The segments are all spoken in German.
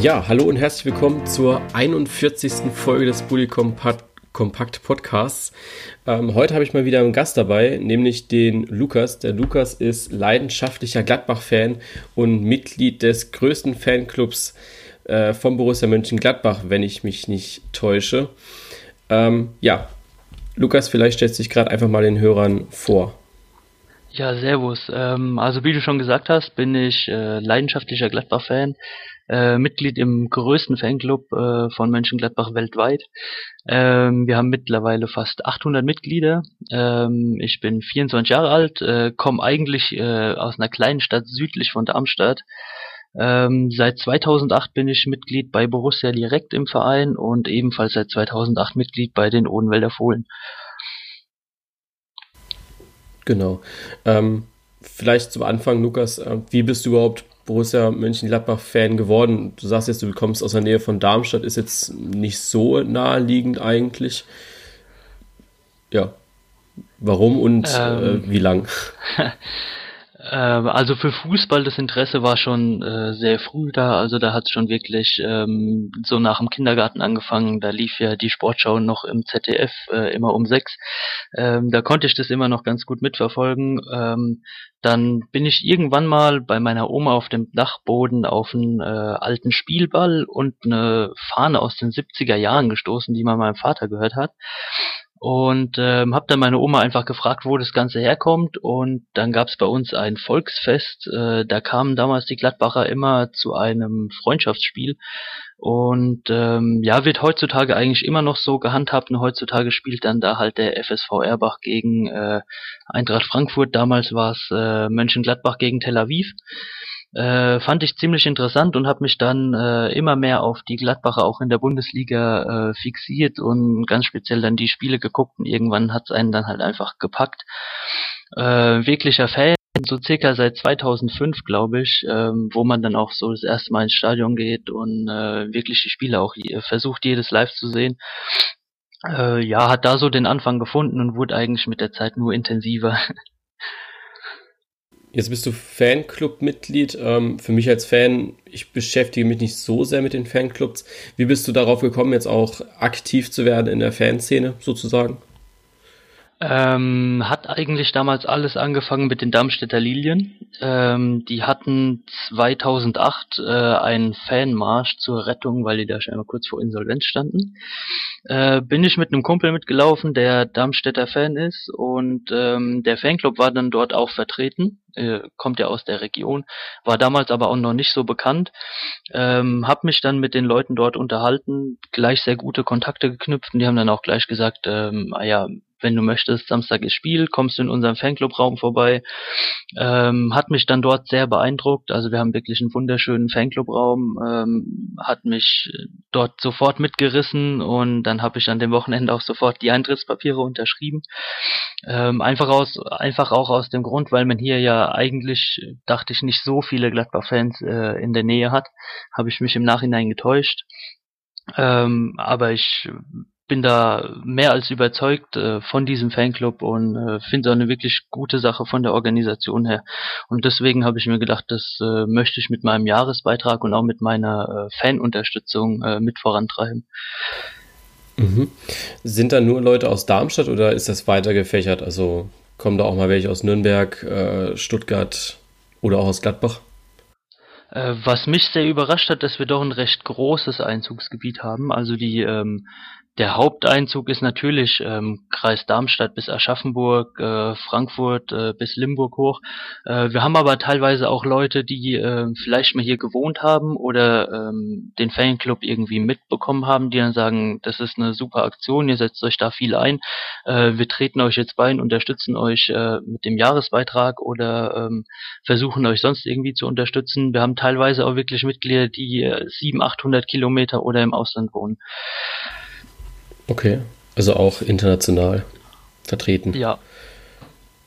Ja, hallo und herzlich willkommen zur 41. Folge des Bully Kompakt, Podcasts. Ähm, heute habe ich mal wieder einen Gast dabei, nämlich den Lukas. Der Lukas ist leidenschaftlicher Gladbach-Fan und Mitglied des größten Fanclubs äh, von Borussia Mönchengladbach, wenn ich mich nicht täusche. Ähm, ja, Lukas, vielleicht stellst du dich gerade einfach mal den Hörern vor. Ja, servus. Ähm, also wie du schon gesagt hast, bin ich äh, leidenschaftlicher Gladbach-Fan, äh, Mitglied im größten Fanclub äh, von Mönchengladbach weltweit. Ähm, wir haben mittlerweile fast 800 Mitglieder. Ähm, ich bin 24 Jahre alt, äh, komme eigentlich äh, aus einer kleinen Stadt südlich von Darmstadt. Ähm, seit 2008 bin ich Mitglied bei Borussia direkt im Verein und ebenfalls seit 2008 Mitglied bei den Odenwälder Fohlen. Genau. Ähm, vielleicht zum Anfang, Lukas, äh, wie bist du überhaupt Borussia Mönchengladbach-Fan geworden? Du sagst jetzt, du kommst aus der Nähe von Darmstadt, ist jetzt nicht so naheliegend eigentlich. Ja. Warum und ähm, äh, wie lang? Ähm, also für Fußball das Interesse war schon äh, sehr früh da. Also da hat es schon wirklich ähm, so nach dem Kindergarten angefangen. Da lief ja die Sportschau noch im ZDF äh, immer um sechs. Ähm, da konnte ich das immer noch ganz gut mitverfolgen. Ähm, dann bin ich irgendwann mal bei meiner Oma auf dem Dachboden auf einen äh, alten Spielball und eine Fahne aus den 70er Jahren gestoßen, die mal meinem Vater gehört hat und ähm, habe dann meine Oma einfach gefragt, wo das Ganze herkommt und dann gab es bei uns ein Volksfest. Äh, da kamen damals die Gladbacher immer zu einem Freundschaftsspiel und ähm, ja, wird heutzutage eigentlich immer noch so gehandhabt und heutzutage spielt dann da halt der FSV Erbach gegen äh, Eintracht Frankfurt. Damals war es äh, Mönchengladbach gegen Tel Aviv. Äh, fand ich ziemlich interessant und habe mich dann äh, immer mehr auf die Gladbacher auch in der Bundesliga äh, fixiert und ganz speziell dann die Spiele geguckt und irgendwann hat's einen dann halt einfach gepackt. Äh, wirklicher Fan, so circa seit 2005 glaube ich, ähm, wo man dann auch so das erste Mal ins Stadion geht und äh, wirklich die Spiele auch versucht jedes live zu sehen. Äh, ja, hat da so den Anfang gefunden und wurde eigentlich mit der Zeit nur intensiver. Jetzt bist du Fanclub-Mitglied. Ähm, für mich als Fan, ich beschäftige mich nicht so sehr mit den Fanclubs. Wie bist du darauf gekommen, jetzt auch aktiv zu werden in der Fanszene sozusagen? Ähm, hat eigentlich damals alles angefangen mit den Darmstädter Lilien. Ähm, die hatten 2008 äh, einen Fanmarsch zur Rettung, weil die da schon einmal kurz vor Insolvenz standen. Äh, bin ich mit einem Kumpel mitgelaufen, der Darmstädter Fan ist und ähm, der Fanclub war dann dort auch vertreten. Äh, kommt ja aus der Region, war damals aber auch noch nicht so bekannt. Ähm, hab mich dann mit den Leuten dort unterhalten, gleich sehr gute Kontakte geknüpft und die haben dann auch gleich gesagt, ähm, ah ja, wenn du möchtest, Samstag ist Spiel, kommst du in unserem Fanclub-Raum vorbei. Ähm, hat mich dann dort sehr beeindruckt. Also wir haben wirklich einen wunderschönen Fanclub-Raum, ähm, hat mich dort sofort mitgerissen und dann habe ich an dem Wochenende auch sofort die Eintrittspapiere unterschrieben. Ähm, einfach aus, einfach auch aus dem Grund, weil man hier ja eigentlich, dachte ich, nicht so viele Gladbach-Fans äh, in der Nähe hat, habe ich mich im Nachhinein getäuscht. Ähm, aber ich bin da mehr als überzeugt äh, von diesem Fanclub und äh, finde es auch eine wirklich gute Sache von der Organisation her. Und deswegen habe ich mir gedacht, das äh, möchte ich mit meinem Jahresbeitrag und auch mit meiner äh, Fanunterstützung äh, mit vorantreiben. Mhm. Sind da nur Leute aus Darmstadt oder ist das weiter gefächert? Also kommen da auch mal welche aus Nürnberg, äh, Stuttgart oder auch aus Gladbach? Äh, was mich sehr überrascht hat, dass wir doch ein recht großes Einzugsgebiet haben. Also die ähm, der Haupteinzug ist natürlich ähm, Kreis Darmstadt bis Aschaffenburg, äh, Frankfurt äh, bis Limburg hoch. Äh, wir haben aber teilweise auch Leute, die äh, vielleicht mal hier gewohnt haben oder ähm, den Fanclub irgendwie mitbekommen haben, die dann sagen, das ist eine super Aktion, ihr setzt euch da viel ein, äh, wir treten euch jetzt bei und unterstützen euch äh, mit dem Jahresbeitrag oder ähm, versuchen euch sonst irgendwie zu unterstützen. Wir haben teilweise auch wirklich Mitglieder, die äh, 700, 800 Kilometer oder im Ausland wohnen. Okay, also auch international vertreten. Ja.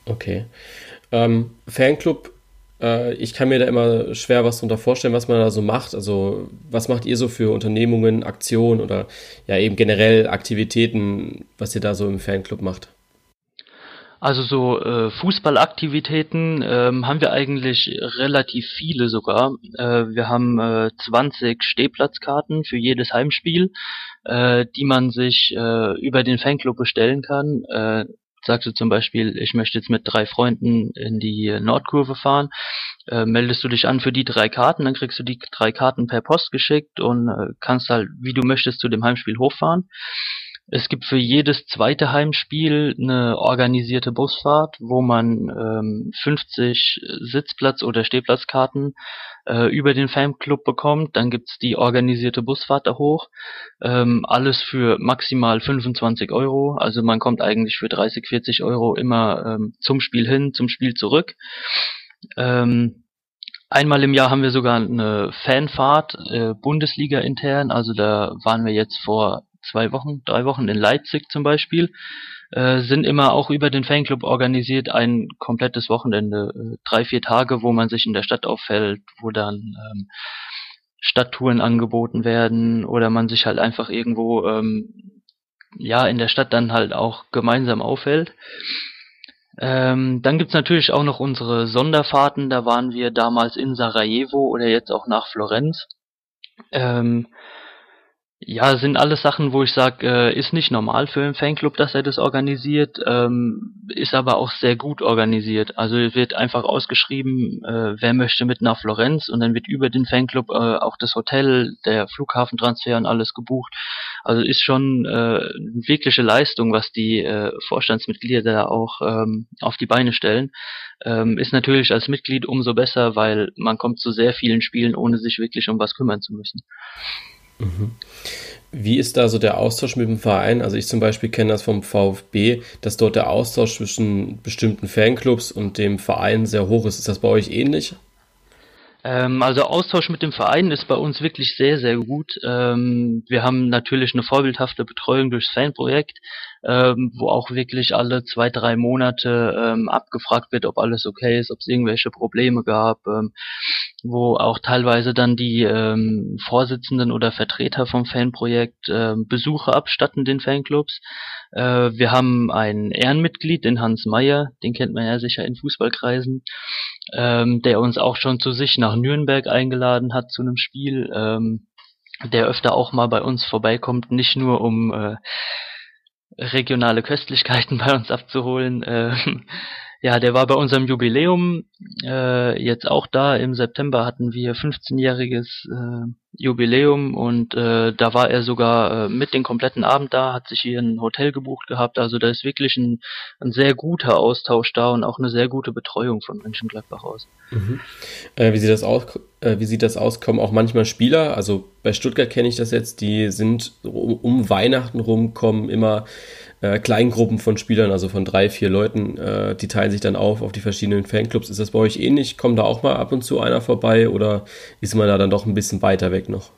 Okay. Ähm, Fanclub, äh, ich kann mir da immer schwer was darunter vorstellen, was man da so macht. Also, was macht ihr so für Unternehmungen, Aktionen oder ja eben generell Aktivitäten, was ihr da so im Fanclub macht? Also so äh, Fußballaktivitäten ähm, haben wir eigentlich relativ viele sogar. Äh, wir haben äh, 20 Stehplatzkarten für jedes Heimspiel, äh, die man sich äh, über den Fanclub bestellen kann. Äh, sagst du zum Beispiel, ich möchte jetzt mit drei Freunden in die Nordkurve fahren, äh, meldest du dich an für die drei Karten, dann kriegst du die drei Karten per Post geschickt und äh, kannst halt, wie du möchtest, zu dem Heimspiel hochfahren. Es gibt für jedes zweite Heimspiel eine organisierte Busfahrt, wo man ähm, 50 Sitzplatz- oder Stehplatzkarten äh, über den Fanclub bekommt. Dann gibt's die organisierte Busfahrt da hoch. Ähm, alles für maximal 25 Euro. Also man kommt eigentlich für 30, 40 Euro immer ähm, zum Spiel hin, zum Spiel zurück. Ähm, einmal im Jahr haben wir sogar eine Fanfahrt, äh, Bundesliga intern. Also da waren wir jetzt vor zwei Wochen, drei Wochen in Leipzig zum Beispiel, äh, sind immer auch über den Fanclub organisiert, ein komplettes Wochenende, äh, drei, vier Tage, wo man sich in der Stadt auffällt, wo dann ähm, Stadttouren angeboten werden oder man sich halt einfach irgendwo ähm, ja in der Stadt dann halt auch gemeinsam aufhält. Ähm, dann gibt's natürlich auch noch unsere Sonderfahrten, da waren wir damals in Sarajevo oder jetzt auch nach Florenz. Ähm, ja, sind alles Sachen, wo ich sage, äh, ist nicht normal für einen Fanclub, dass er das organisiert, ähm, ist aber auch sehr gut organisiert. Also wird einfach ausgeschrieben, äh, wer möchte mit nach Florenz und dann wird über den Fanclub äh, auch das Hotel, der Flughafentransfer und alles gebucht. Also ist schon äh, eine wirkliche Leistung, was die äh, Vorstandsmitglieder da auch ähm, auf die Beine stellen. Ähm, ist natürlich als Mitglied umso besser, weil man kommt zu sehr vielen Spielen, ohne sich wirklich um was kümmern zu müssen. Mhm. Wie ist da so der Austausch mit dem Verein? Also ich zum Beispiel kenne das vom VfB, dass dort der Austausch zwischen bestimmten Fanclubs und dem Verein sehr hoch ist. Ist das bei euch ähnlich? Ähm, also Austausch mit dem Verein ist bei uns wirklich sehr, sehr gut. Ähm, wir haben natürlich eine vorbildhafte Betreuung durchs Fanprojekt, ähm, wo auch wirklich alle zwei, drei Monate ähm, abgefragt wird, ob alles okay ist, ob es irgendwelche Probleme gab, ähm, wo auch teilweise dann die ähm, Vorsitzenden oder Vertreter vom Fanprojekt Besuche abstatten den Fanclubs. Äh, wir haben ein Ehrenmitglied, den Hans Meyer, den kennt man ja sicher in Fußballkreisen ähm, der uns auch schon zu sich nach Nürnberg eingeladen hat zu einem Spiel, ähm, der öfter auch mal bei uns vorbeikommt, nicht nur um äh, regionale Köstlichkeiten bei uns abzuholen. Äh, ja, der war bei unserem Jubiläum äh, jetzt auch da. Im September hatten wir 15-jähriges äh, Jubiläum und äh, da war er sogar äh, mit den kompletten Abend da, hat sich hier ein Hotel gebucht gehabt. Also da ist wirklich ein, ein sehr guter Austausch da und auch eine sehr gute Betreuung von Mönchengladbach aus. Mhm. Äh, wie sieht das aus? Äh, wie sieht das aus? Kommen auch manchmal Spieler? Also bei Stuttgart kenne ich das jetzt. Die sind um, um Weihnachten rum kommen immer äh, Kleingruppen von Spielern, also von drei, vier Leuten, äh, die teilen sich dann auf auf die verschiedenen Fanclubs. Ist das bei euch ähnlich? Kommt da auch mal ab und zu einer vorbei oder ist man da dann doch ein bisschen weiter weg noch?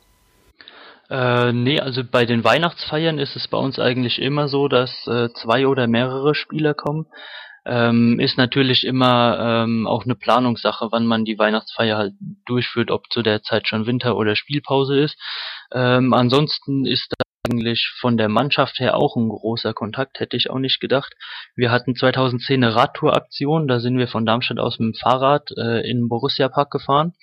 Äh, nee, also bei den Weihnachtsfeiern ist es bei uns eigentlich immer so, dass äh, zwei oder mehrere Spieler kommen. Ähm, ist natürlich immer ähm, auch eine Planungssache, wann man die Weihnachtsfeier halt durchführt, ob zu der Zeit schon Winter- oder Spielpause ist. Ähm, ansonsten ist da eigentlich von der Mannschaft her auch ein großer Kontakt, hätte ich auch nicht gedacht. Wir hatten 2010 eine Radtour-Aktion, da sind wir von Darmstadt aus mit dem Fahrrad äh, in den Borussia Park gefahren.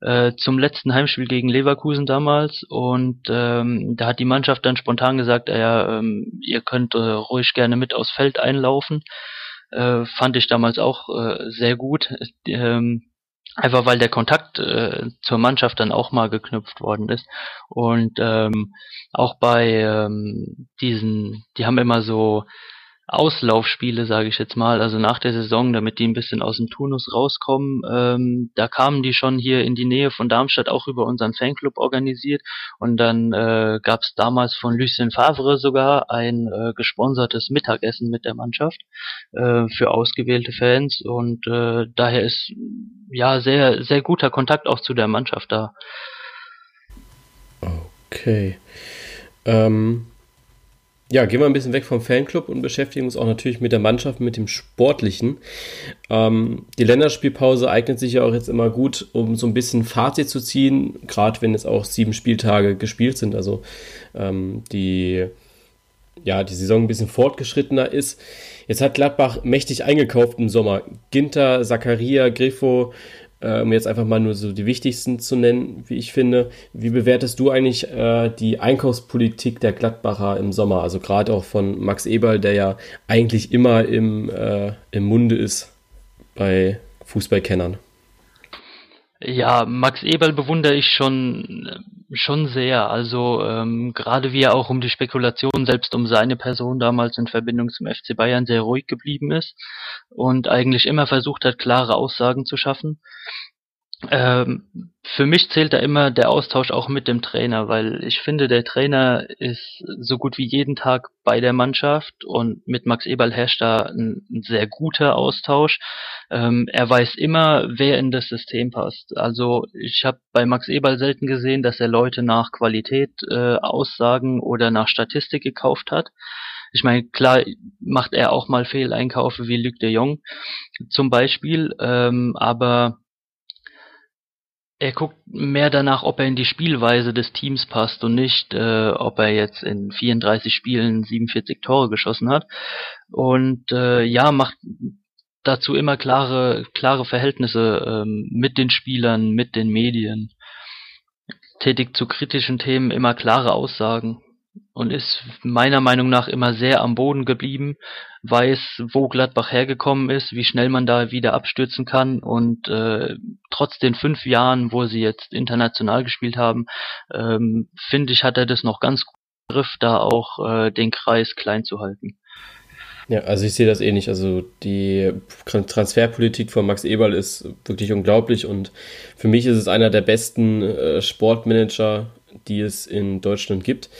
Äh, zum letzten Heimspiel gegen Leverkusen damals und ähm, da hat die Mannschaft dann spontan gesagt, äh, ja, ähm, ihr könnt äh, ruhig gerne mit aufs Feld einlaufen. Äh, fand ich damals auch äh, sehr gut. Ähm, einfach weil der Kontakt äh, zur Mannschaft dann auch mal geknüpft worden ist und ähm, auch bei ähm, diesen, die haben immer so Auslaufspiele, sage ich jetzt mal, also nach der Saison, damit die ein bisschen aus dem Turnus rauskommen. Ähm, da kamen die schon hier in die Nähe von Darmstadt auch über unseren Fanclub organisiert und dann äh, gab es damals von Lucien Favre sogar ein äh, gesponsertes Mittagessen mit der Mannschaft äh, für ausgewählte Fans und äh, daher ist ja sehr sehr guter Kontakt auch zu der Mannschaft da. Okay. Ähm, ja, gehen wir ein bisschen weg vom Fanclub und beschäftigen uns auch natürlich mit der Mannschaft, mit dem Sportlichen. Ähm, die Länderspielpause eignet sich ja auch jetzt immer gut, um so ein bisschen Fazit zu ziehen, gerade wenn es auch sieben Spieltage gespielt sind, also ähm, die, ja, die Saison ein bisschen fortgeschrittener ist. Jetzt hat Gladbach mächtig eingekauft im Sommer. Ginter, Zakaria, Griffo, äh, um jetzt einfach mal nur so die wichtigsten zu nennen, wie ich finde. Wie bewertest du eigentlich äh, die Einkaufspolitik der Gladbacher im Sommer? Also gerade auch von Max Eberl, der ja eigentlich immer im, äh, im Munde ist bei Fußballkennern. Ja, Max Eberl bewundere ich schon schon sehr. Also ähm, gerade wie er auch um die Spekulation selbst um seine Person damals in Verbindung zum FC Bayern sehr ruhig geblieben ist und eigentlich immer versucht hat, klare Aussagen zu schaffen. Ähm, für mich zählt da immer der Austausch auch mit dem Trainer, weil ich finde, der Trainer ist so gut wie jeden Tag bei der Mannschaft und mit Max Eberl herrscht da ein, ein sehr guter Austausch. Ähm, er weiß immer, wer in das System passt. Also ich habe bei Max Eberl selten gesehen, dass er Leute nach Qualität äh, Aussagen oder nach Statistik gekauft hat. Ich meine, klar macht er auch mal Fehleinkäufe wie Luc de Jong zum Beispiel, ähm, aber er guckt mehr danach, ob er in die Spielweise des Teams passt und nicht, äh, ob er jetzt in 34 Spielen 47 Tore geschossen hat. Und äh, ja, macht dazu immer klare, klare Verhältnisse ähm, mit den Spielern, mit den Medien. Tätigt zu kritischen Themen immer klare Aussagen und ist meiner Meinung nach immer sehr am Boden geblieben, weiß, wo Gladbach hergekommen ist, wie schnell man da wieder abstürzen kann und äh, trotz den fünf Jahren, wo sie jetzt international gespielt haben, ähm, finde ich, hat er das noch ganz gut im Griff, da auch äh, den Kreis klein zu halten. Ja, also ich sehe das ähnlich. Also die Transferpolitik von Max Eberl ist wirklich unglaublich und für mich ist es einer der besten äh, Sportmanager, die es in Deutschland gibt.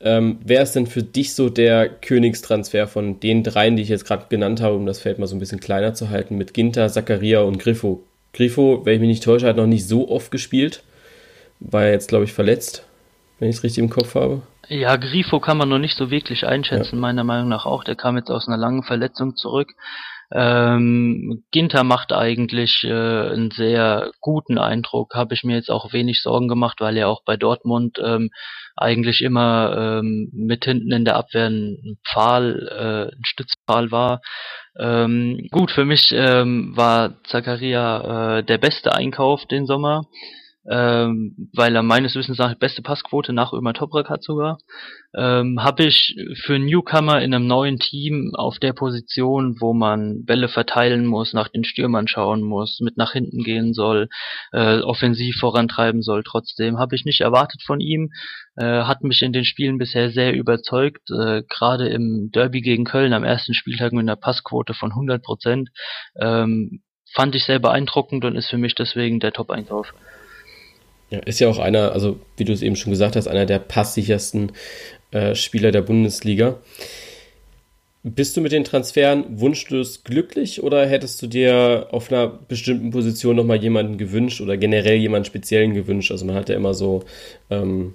Ähm, wer ist denn für dich so der Königstransfer von den dreien, die ich jetzt gerade genannt habe, um das Feld mal so ein bisschen kleiner zu halten, mit Ginter, Zakaria und Griffo? Griffo, wenn ich mich nicht täusche, hat noch nicht so oft gespielt. War jetzt, glaube ich, verletzt, wenn ich es richtig im Kopf habe. Ja, Grifo kann man noch nicht so wirklich einschätzen, ja. meiner Meinung nach auch. Der kam jetzt aus einer langen Verletzung zurück. Ähm, Ginter macht eigentlich äh, einen sehr guten Eindruck, habe ich mir jetzt auch wenig Sorgen gemacht, weil er auch bei Dortmund ähm, eigentlich immer ähm, mit hinten in der Abwehr ein Pfahl, äh, ein Stützpfahl war. Ähm, gut, für mich ähm, war Zakaria äh, der beste Einkauf den Sommer ähm, weil er meines Wissens nach beste Passquote nach Ömer Toprak hat sogar, ähm, habe ich für Newcomer in einem neuen Team auf der Position, wo man Bälle verteilen muss, nach den Stürmern schauen muss, mit nach hinten gehen soll, äh, offensiv vorantreiben soll trotzdem, habe ich nicht erwartet von ihm, äh, hat mich in den Spielen bisher sehr überzeugt, äh, gerade im Derby gegen Köln am ersten Spieltag mit einer Passquote von 100 Prozent, ähm, fand ich sehr beeindruckend und ist für mich deswegen der Top-Einkauf. Ja, ist ja auch einer, also wie du es eben schon gesagt hast, einer der passsichersten äh, Spieler der Bundesliga. Bist du mit den Transferen wunschlos glücklich oder hättest du dir auf einer bestimmten Position nochmal jemanden gewünscht oder generell jemanden speziellen gewünscht? Also man hat ja immer so, ähm,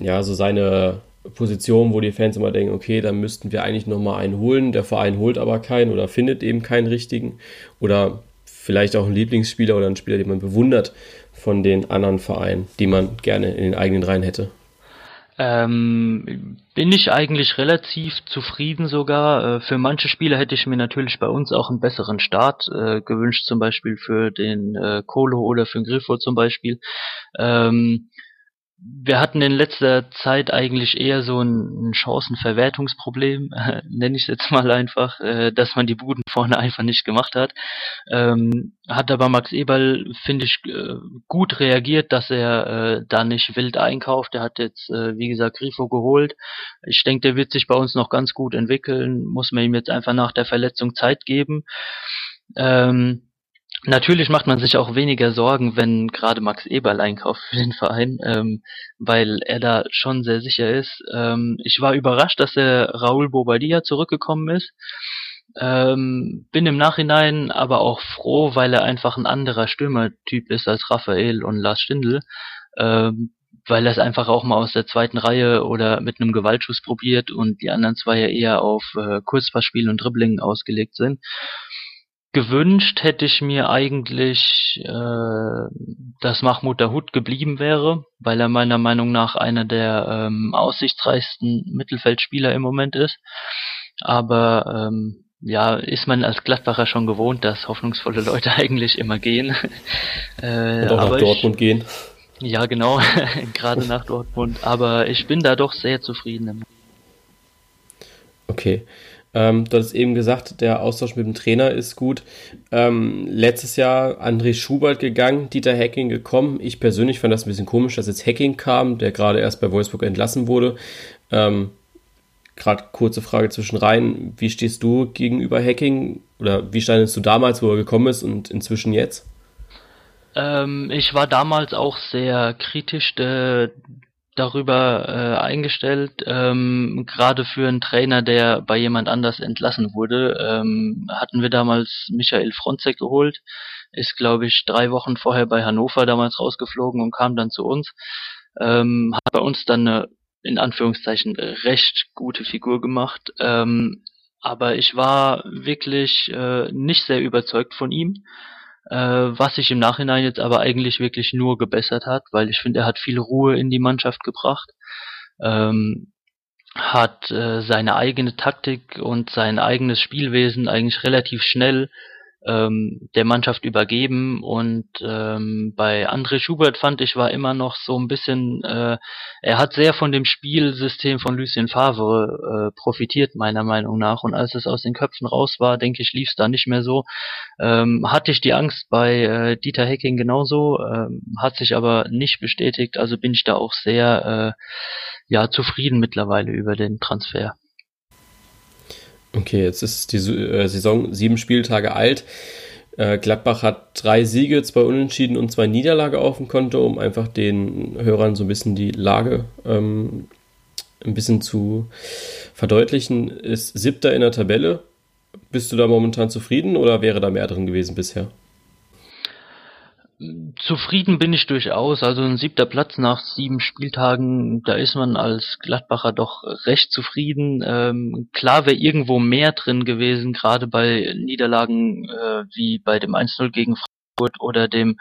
ja, so seine Position, wo die Fans immer denken, okay, dann müssten wir eigentlich nochmal einen holen. Der Verein holt aber keinen oder findet eben keinen richtigen. Oder vielleicht auch einen Lieblingsspieler oder einen Spieler, den man bewundert von den anderen Vereinen, die man gerne in den eigenen Reihen hätte? Ähm, bin ich eigentlich relativ zufrieden sogar. Äh, für manche Spieler hätte ich mir natürlich bei uns auch einen besseren Start äh, gewünscht, zum Beispiel für den äh, Kolo oder für den Griffo zum Beispiel. Ähm, wir hatten in letzter Zeit eigentlich eher so ein, Chancenverwertungsproblem, äh, nenne ich es jetzt mal einfach, äh, dass man die Buden vorne einfach nicht gemacht hat. Ähm, hat aber Max Eberl, finde ich, äh, gut reagiert, dass er äh, da nicht wild einkauft. Er hat jetzt, äh, wie gesagt, Grifo geholt. Ich denke, der wird sich bei uns noch ganz gut entwickeln. Muss man ihm jetzt einfach nach der Verletzung Zeit geben. Ähm, Natürlich macht man sich auch weniger Sorgen, wenn gerade Max Eberl einkauft für den Verein, ähm, weil er da schon sehr sicher ist. Ähm, ich war überrascht, dass der Raul Bobadilla zurückgekommen ist. Ähm, bin im Nachhinein aber auch froh, weil er einfach ein anderer Stürmertyp ist als Raphael und Lars Stindl. Ähm, weil er es einfach auch mal aus der zweiten Reihe oder mit einem Gewaltschuss probiert und die anderen zwei ja eher auf äh, Kurzpassspiel und Dribbling ausgelegt sind gewünscht hätte ich mir eigentlich, äh, dass Mahmoud Dahoud geblieben wäre, weil er meiner Meinung nach einer der ähm, aussichtsreichsten Mittelfeldspieler im Moment ist. Aber ähm, ja, ist man als Gladbacher schon gewohnt, dass hoffnungsvolle Leute eigentlich immer gehen. äh, Und auch nach Dortmund ich, gehen. Ja, genau, gerade nach Dortmund. Aber ich bin da doch sehr zufrieden. Okay. Ähm, du hast eben gesagt, der Austausch mit dem Trainer ist gut. Ähm, letztes Jahr André Schubert gegangen, Dieter Hacking gekommen. Ich persönlich fand das ein bisschen komisch, dass jetzt Hacking kam, der gerade erst bei Wolfsburg entlassen wurde. Ähm, gerade kurze Frage zwischen rein. Wie stehst du gegenüber Hacking? Oder wie standest du damals, wo er gekommen ist und inzwischen jetzt? Ähm, ich war damals auch sehr kritisch äh, darüber äh, eingestellt. Ähm, Gerade für einen Trainer, der bei jemand anders entlassen wurde, ähm, hatten wir damals Michael Fronzek geholt. Ist, glaube ich, drei Wochen vorher bei Hannover damals rausgeflogen und kam dann zu uns. Ähm, hat bei uns dann eine, in Anführungszeichen, recht gute Figur gemacht. Ähm, aber ich war wirklich äh, nicht sehr überzeugt von ihm äh, was sich im Nachhinein jetzt aber eigentlich wirklich nur gebessert hat, weil ich finde, er hat viel Ruhe in die Mannschaft gebracht, ähm, hat äh, seine eigene Taktik und sein eigenes Spielwesen eigentlich relativ schnell ähm, der Mannschaft übergeben und ähm, bei André Schubert fand ich war immer noch so ein bisschen, äh, er hat sehr von dem Spielsystem von Lucien Favre äh, profitiert meiner Meinung nach und als es aus den Köpfen raus war, denke ich, lief es da nicht mehr so. Ähm, hatte ich die Angst bei äh, Dieter Hecking genauso, ähm, hat sich aber nicht bestätigt, also bin ich da auch sehr äh, ja zufrieden mittlerweile über den Transfer. Okay, jetzt ist die äh, Saison sieben Spieltage alt. Äh, Gladbach hat drei Siege, zwei Unentschieden und zwei Niederlage auf dem Konto, um einfach den Hörern so ein bisschen die Lage ähm, ein bisschen zu verdeutlichen. Ist siebter in der Tabelle. Bist du da momentan zufrieden oder wäre da mehr drin gewesen bisher? Zufrieden bin ich durchaus. Also ein siebter Platz nach sieben Spieltagen, da ist man als Gladbacher doch recht zufrieden. Ähm, klar wäre irgendwo mehr drin gewesen, gerade bei Niederlagen äh, wie bei dem 1-0 gegen Frankfurt oder dem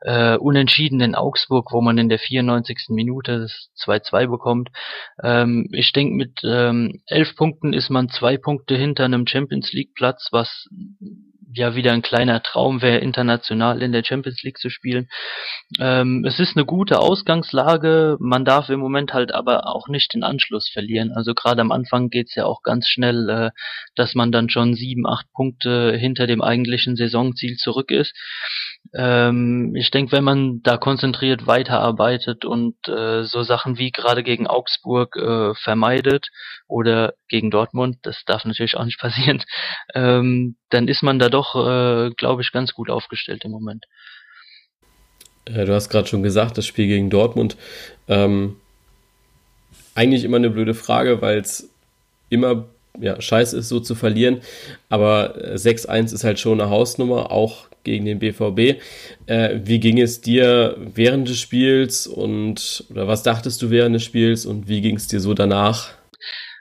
äh, Unentschieden in Augsburg, wo man in der 94. Minute das 2-2 bekommt. Ähm, ich denke, mit ähm, elf Punkten ist man zwei Punkte hinter einem Champions League Platz, was ja wieder ein kleiner Traum wäre, international in der Champions League zu spielen. Ähm, es ist eine gute Ausgangslage, man darf im Moment halt aber auch nicht den Anschluss verlieren. Also gerade am Anfang geht's ja auch ganz schnell, äh, dass man dann schon sieben, acht Punkte hinter dem eigentlichen Saisonziel zurück ist. Ähm, ich denke, wenn man da konzentriert weiterarbeitet und äh, so Sachen wie gerade gegen Augsburg äh, vermeidet oder gegen Dortmund, das darf natürlich auch nicht passieren, ähm, dann ist man da doch, äh, glaube ich, ganz gut aufgestellt im Moment. Äh, du hast gerade schon gesagt, das Spiel gegen Dortmund. Ähm, eigentlich immer eine blöde Frage, weil es immer ja, scheiße ist, so zu verlieren. Aber 6-1 äh, ist halt schon eine Hausnummer, auch gegen den BVB. Äh, wie ging es dir während des Spiels und oder was dachtest du während des Spiels und wie ging es dir so danach?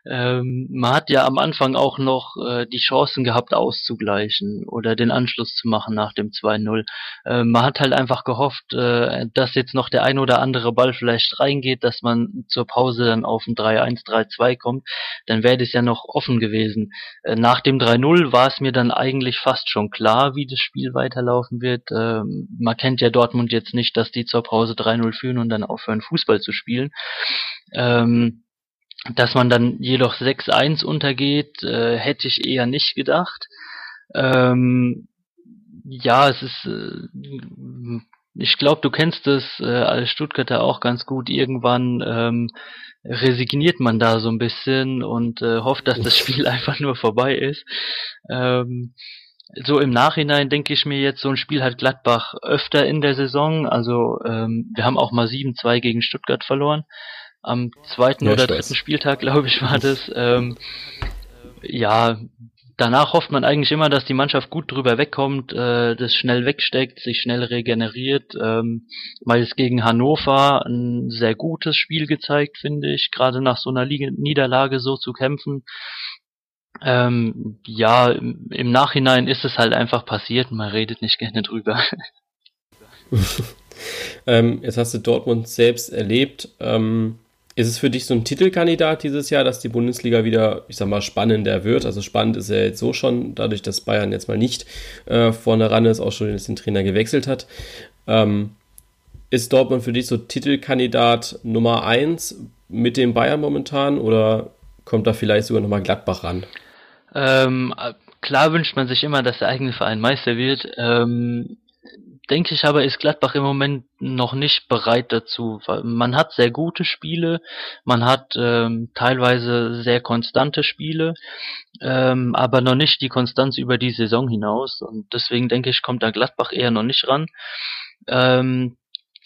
Ähm, man hat ja am Anfang auch noch äh, die Chancen gehabt auszugleichen oder den Anschluss zu machen nach dem 2-0. Äh, man hat halt einfach gehofft, äh, dass jetzt noch der ein oder andere Ball vielleicht reingeht, dass man zur Pause dann auf ein 3-1, 3-2 kommt. Dann wäre das ja noch offen gewesen. Äh, nach dem 3-0 war es mir dann eigentlich fast schon klar, wie das Spiel weiterlaufen wird. Ähm, man kennt ja Dortmund jetzt nicht, dass die zur Pause 3-0 führen und dann aufhören Fußball zu spielen. Ähm, dass man dann jedoch 6-1 untergeht, äh, hätte ich eher nicht gedacht. Ähm, ja, es ist, äh, ich glaube, du kennst es äh, als Stuttgarter auch ganz gut. Irgendwann ähm, resigniert man da so ein bisschen und äh, hofft, dass das Spiel einfach nur vorbei ist. Ähm, so im Nachhinein denke ich mir jetzt, so ein Spiel hat Gladbach öfter in der Saison. Also ähm, wir haben auch mal 7-2 gegen Stuttgart verloren am zweiten ja, oder dritten weiß. Spieltag, glaube ich, war das. Ähm, ja, danach hofft man eigentlich immer, dass die Mannschaft gut drüber wegkommt, äh, das schnell wegsteckt, sich schnell regeneriert. Ähm, weil es gegen Hannover ein sehr gutes Spiel gezeigt, finde ich, gerade nach so einer Liga Niederlage so zu kämpfen. Ähm, ja, im, Nachhinein ist es halt einfach passiert, man redet nicht gerne drüber. ähm, jetzt hast du Dortmund selbst erlebt. Ähm, ist es für dich so ein Titelkandidat dieses Jahr, dass die Bundesliga wieder, ich sag mal, spannender wird? Also spannend ist er jetzt so schon, dadurch, dass Bayern jetzt mal nicht äh, vorne ran ist, auch schon den Trainer gewechselt hat. Ähm, ist Dortmund für dich so Titelkandidat Nummer eins mit dem Bayern momentan oder kommt da vielleicht sogar nochmal Gladbach ran? Ähm, klar wünscht man sich immer, dass der eigene Verein Meister wird. Ähm, denke ich aber, ist Gladbach im Moment noch nicht bereit dazu. Man hat sehr gute Spiele, man hat ähm, teilweise sehr konstante Spiele, ähm, aber noch nicht die Konstanz über die Saison hinaus. Und deswegen denke ich, kommt da Gladbach eher noch nicht ran. Ähm,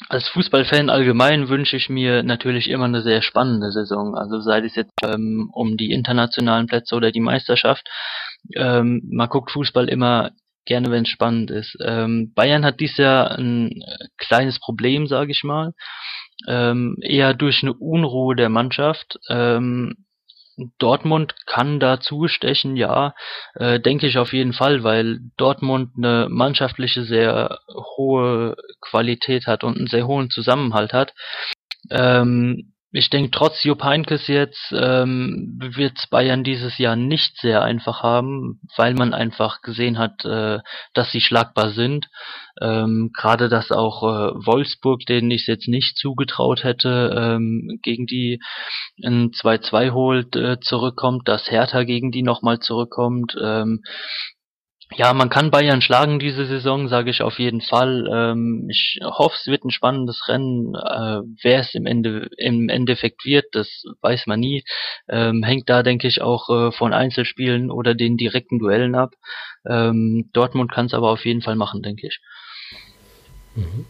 als Fußballfan allgemein wünsche ich mir natürlich immer eine sehr spannende Saison. Also sei es jetzt ähm, um die internationalen Plätze oder die Meisterschaft. Ähm, man guckt Fußball immer gerne, wenn es spannend ist. Ähm, Bayern hat dies Jahr ein äh, kleines Problem, sage ich mal. Ähm, eher durch eine Unruhe der Mannschaft. Ähm, Dortmund kann da zustechen, ja, äh, denke ich auf jeden Fall, weil Dortmund eine mannschaftliche sehr hohe Qualität hat und einen sehr hohen Zusammenhalt hat. Ähm, ich denke, trotz Jupp Heynckes jetzt ähm, wird Bayern dieses Jahr nicht sehr einfach haben, weil man einfach gesehen hat, äh, dass sie schlagbar sind. Ähm, Gerade dass auch äh, Wolfsburg, denen ich es jetzt nicht zugetraut hätte, ähm, gegen die ein 2-2 holt, äh, zurückkommt, dass Hertha gegen die nochmal zurückkommt. Ähm, ja, man kann Bayern schlagen diese Saison, sage ich auf jeden Fall. Ähm, ich hoffe, es wird ein spannendes Rennen. Äh, wer es im, Ende, im Endeffekt wird, das weiß man nie. Ähm, hängt da, denke ich, auch äh, von Einzelspielen oder den direkten Duellen ab. Ähm, Dortmund kann es aber auf jeden Fall machen, denke ich. Mhm.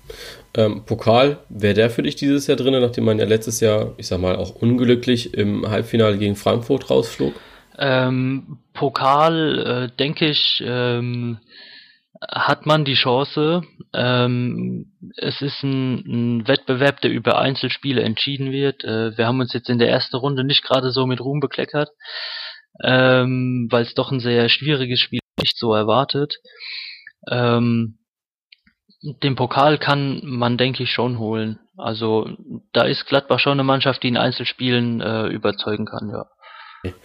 Ähm, Pokal, wäre der für dich dieses Jahr drin, nachdem man ja letztes Jahr, ich sag mal, auch unglücklich im Halbfinale gegen Frankfurt rausflog? Ähm, Pokal, äh, denke ich, ähm, hat man die Chance. Ähm, es ist ein, ein, Wettbewerb, der über Einzelspiele entschieden wird. Äh, wir haben uns jetzt in der ersten Runde nicht gerade so mit Ruhm bekleckert, ähm, weil es doch ein sehr schwieriges Spiel nicht so erwartet. Ähm, den Pokal kann man, denke ich, schon holen. Also da ist Gladbach schon eine Mannschaft, die in Einzelspielen äh, überzeugen kann, ja. Okay.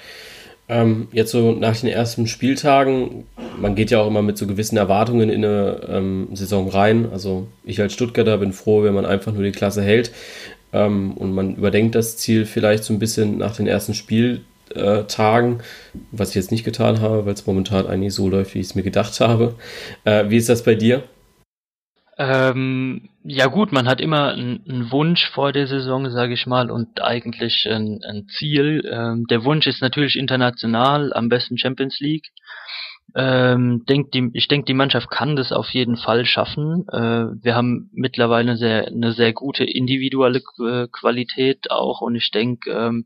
Ähm, jetzt so nach den ersten Spieltagen, man geht ja auch immer mit so gewissen Erwartungen in eine ähm, Saison rein. Also ich als Stuttgarter bin froh, wenn man einfach nur die Klasse hält. Ähm, und man überdenkt das Ziel vielleicht so ein bisschen nach den ersten Spieltagen, was ich jetzt nicht getan habe, weil es momentan eigentlich so läuft, wie ich es mir gedacht habe. Äh, wie ist das bei dir? Ähm, ja gut, man hat immer einen Wunsch vor der Saison, sage ich mal, und eigentlich ein, ein Ziel. Ähm, der Wunsch ist natürlich international, am besten Champions League. Ähm, denk die, ich denke, die Mannschaft kann das auf jeden Fall schaffen. Äh, wir haben mittlerweile sehr, eine sehr gute individuelle äh, Qualität auch und ich denke, ähm,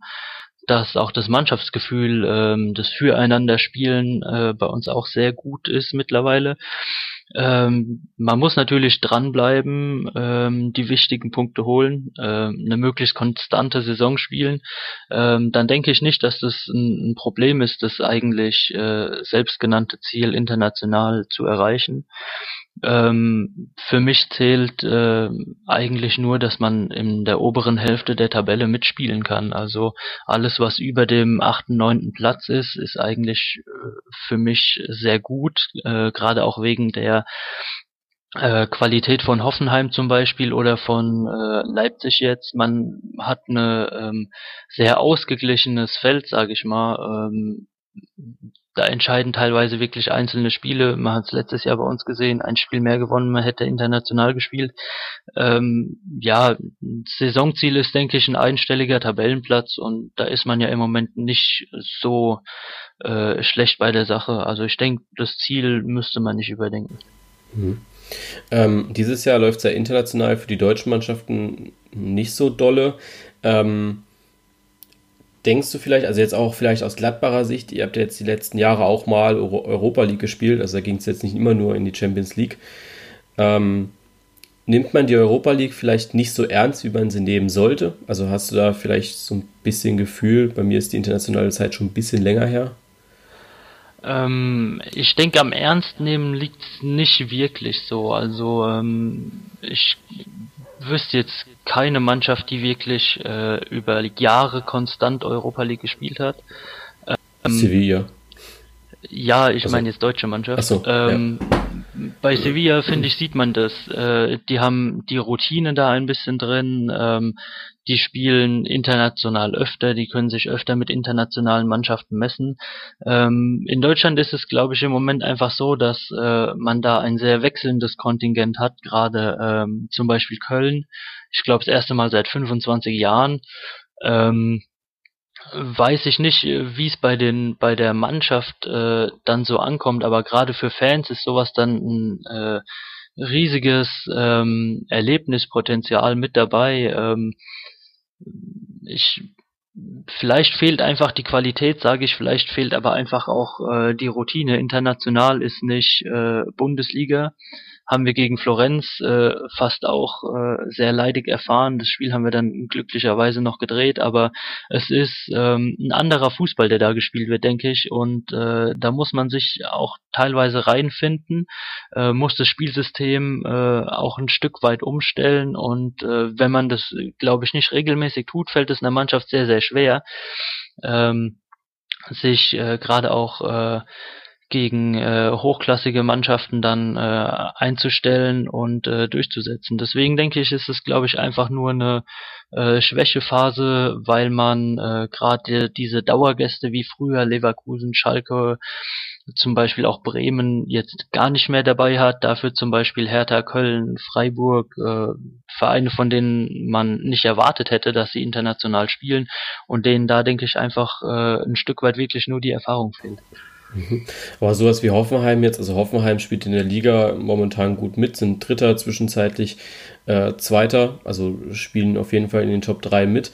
dass auch das Mannschaftsgefühl, ähm, das Füreinander-Spielen äh, bei uns auch sehr gut ist mittlerweile. Ähm, man muss natürlich dranbleiben, ähm, die wichtigen Punkte holen, ähm, eine möglichst konstante Saison spielen. Ähm, dann denke ich nicht, dass das ein, ein Problem ist, das eigentlich äh, selbstgenannte Ziel international zu erreichen. Ähm, für mich zählt äh, eigentlich nur, dass man in der oberen Hälfte der Tabelle mitspielen kann. Also alles, was über dem achten, neunten Platz ist, ist eigentlich äh, für mich sehr gut, äh, gerade auch wegen der äh, Qualität von Hoffenheim zum Beispiel oder von äh, Leipzig jetzt. Man hat eine ähm, sehr ausgeglichenes Feld, sage ich mal. Ähm, da entscheiden teilweise wirklich einzelne Spiele. Man hat es letztes Jahr bei uns gesehen, ein Spiel mehr gewonnen, man hätte international gespielt. Ähm, ja, Saisonziel ist, denke ich, ein einstelliger Tabellenplatz und da ist man ja im Moment nicht so äh, schlecht bei der Sache. Also ich denke, das Ziel müsste man nicht überdenken. Mhm. Ähm, dieses Jahr läuft es ja international für die deutschen Mannschaften nicht so dolle. Ähm, denkst du vielleicht, also jetzt auch vielleicht aus Gladbacher Sicht, ihr habt ja jetzt die letzten Jahre auch mal Europa League gespielt, also da ging es jetzt nicht immer nur in die Champions League. Ähm, nimmt man die Europa League vielleicht nicht so ernst, wie man sie nehmen sollte? Also hast du da vielleicht so ein bisschen Gefühl, bei mir ist die internationale Zeit schon ein bisschen länger her? Ähm, ich denke, am Ernst nehmen liegt es nicht wirklich so. Also ähm, ich wüsste jetzt keine Mannschaft, die wirklich äh, über Jahre konstant Europa League gespielt hat. Ähm, Sevilla. Ja, ich also, meine jetzt deutsche Mannschaft. So, ähm, ja. Bei Sevilla, finde ich, sieht man das. Äh, die haben die Routine da ein bisschen drin. Ähm, die spielen international öfter, die können sich öfter mit internationalen Mannschaften messen. Ähm, in Deutschland ist es, glaube ich, im Moment einfach so, dass äh, man da ein sehr wechselndes Kontingent hat, gerade ähm, zum Beispiel Köln. Ich glaube, das erste Mal seit 25 Jahren. Ähm, weiß ich nicht, wie es bei den bei der Mannschaft äh, dann so ankommt, aber gerade für Fans ist sowas dann ein äh, riesiges ähm, Erlebnispotenzial mit dabei. Ähm, ich vielleicht fehlt einfach die Qualität, sage ich, vielleicht fehlt aber einfach auch äh, die Routine. International ist nicht äh, Bundesliga haben wir gegen Florenz äh, fast auch äh, sehr leidig erfahren. Das Spiel haben wir dann glücklicherweise noch gedreht, aber es ist ähm, ein anderer Fußball, der da gespielt wird, denke ich. Und äh, da muss man sich auch teilweise reinfinden, äh, muss das Spielsystem äh, auch ein Stück weit umstellen. Und äh, wenn man das, glaube ich, nicht regelmäßig tut, fällt es einer Mannschaft sehr, sehr schwer. Ähm, sich äh, gerade auch äh, gegen äh, hochklassige Mannschaften dann äh, einzustellen und äh, durchzusetzen. Deswegen denke ich, ist es, glaube ich, einfach nur eine äh, Schwächephase, weil man äh, gerade diese Dauergäste wie früher Leverkusen, Schalke, zum Beispiel auch Bremen jetzt gar nicht mehr dabei hat. Dafür zum Beispiel Hertha, Köln, Freiburg, äh, Vereine, von denen man nicht erwartet hätte, dass sie international spielen und denen da denke ich einfach äh, ein Stück weit wirklich nur die Erfahrung fehlt. Mhm. Aber sowas wie Hoffenheim jetzt, also Hoffenheim spielt in der Liga momentan gut mit, sind Dritter, zwischenzeitlich äh, Zweiter, also spielen auf jeden Fall in den Top 3 mit.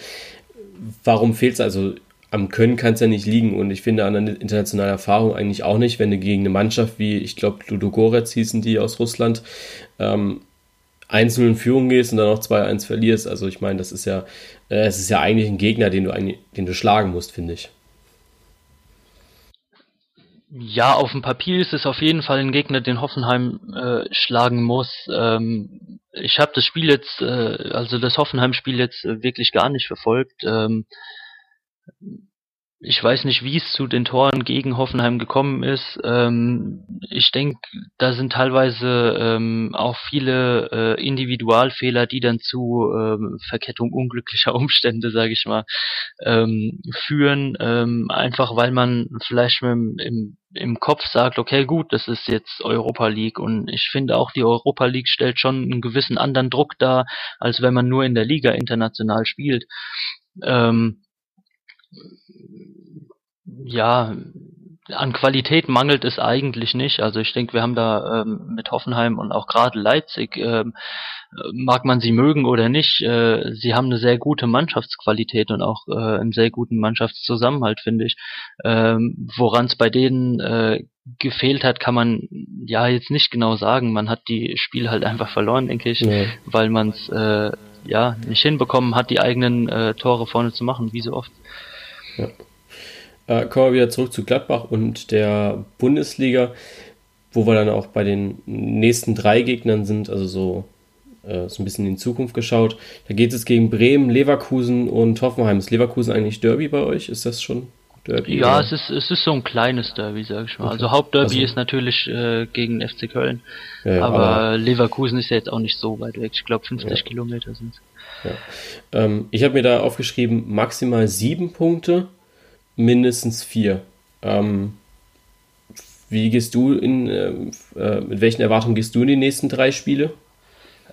Warum fehlt es also? Am Können kann es ja nicht liegen und ich finde an der internationalen Erfahrung eigentlich auch nicht, wenn du gegen eine Mannschaft wie, ich glaube, Ludogorets hießen die aus Russland, ähm, einzeln in Führung gehst und dann auch 2-1 verlierst. Also ich meine, das ist ja, äh, es ist ja eigentlich ein Gegner, den du, den du schlagen musst, finde ich. Ja, auf dem Papier ist es auf jeden Fall ein Gegner, den Hoffenheim äh, schlagen muss. Ähm, ich habe das Spiel jetzt, äh, also das Hoffenheim-Spiel jetzt äh, wirklich gar nicht verfolgt. Ähm, ich weiß nicht, wie es zu den Toren gegen Hoffenheim gekommen ist. Ähm, ich denke, da sind teilweise ähm, auch viele äh, Individualfehler, die dann zu ähm, Verkettung unglücklicher Umstände, sage ich mal, ähm, führen. Ähm, einfach weil man vielleicht im, im, im Kopf sagt, okay, gut, das ist jetzt Europa League und ich finde auch die Europa League stellt schon einen gewissen anderen Druck dar, als wenn man nur in der Liga international spielt. Ja, an Qualität mangelt es eigentlich nicht. Also ich denke, wir haben da ähm, mit Hoffenheim und auch gerade Leipzig, ähm, mag man sie mögen oder nicht, äh, sie haben eine sehr gute Mannschaftsqualität und auch äh, einen sehr guten Mannschaftszusammenhalt, finde ich. Ähm, Woran es bei denen äh, gefehlt hat, kann man ja jetzt nicht genau sagen. Man hat die Spiele halt einfach verloren, denke ich, nee. weil man es äh, ja nicht hinbekommen hat, die eigenen äh, Tore vorne zu machen, wie so oft. Ja. Äh, kommen wir wieder zurück zu Gladbach und der Bundesliga, wo wir dann auch bei den nächsten drei Gegnern sind, also so, äh, so ein bisschen in die Zukunft geschaut. Da geht es gegen Bremen, Leverkusen und Hoffenheim. Ist Leverkusen eigentlich Derby bei euch? Ist das schon Derby? Ja, es ist, es ist so ein kleines Derby, sag ich mal. Okay. Also Hauptderby also, ist natürlich äh, gegen FC Köln. Ja, aber, aber, Leverkusen ist ja jetzt auch nicht so weit weg. Ich glaube 50 ja. Kilometer sind es. Ja. Ähm, ich habe mir da aufgeschrieben, maximal sieben Punkte mindestens vier. Ähm, wie gehst du in, äh, äh, mit welchen Erwartungen gehst du in die nächsten drei Spiele?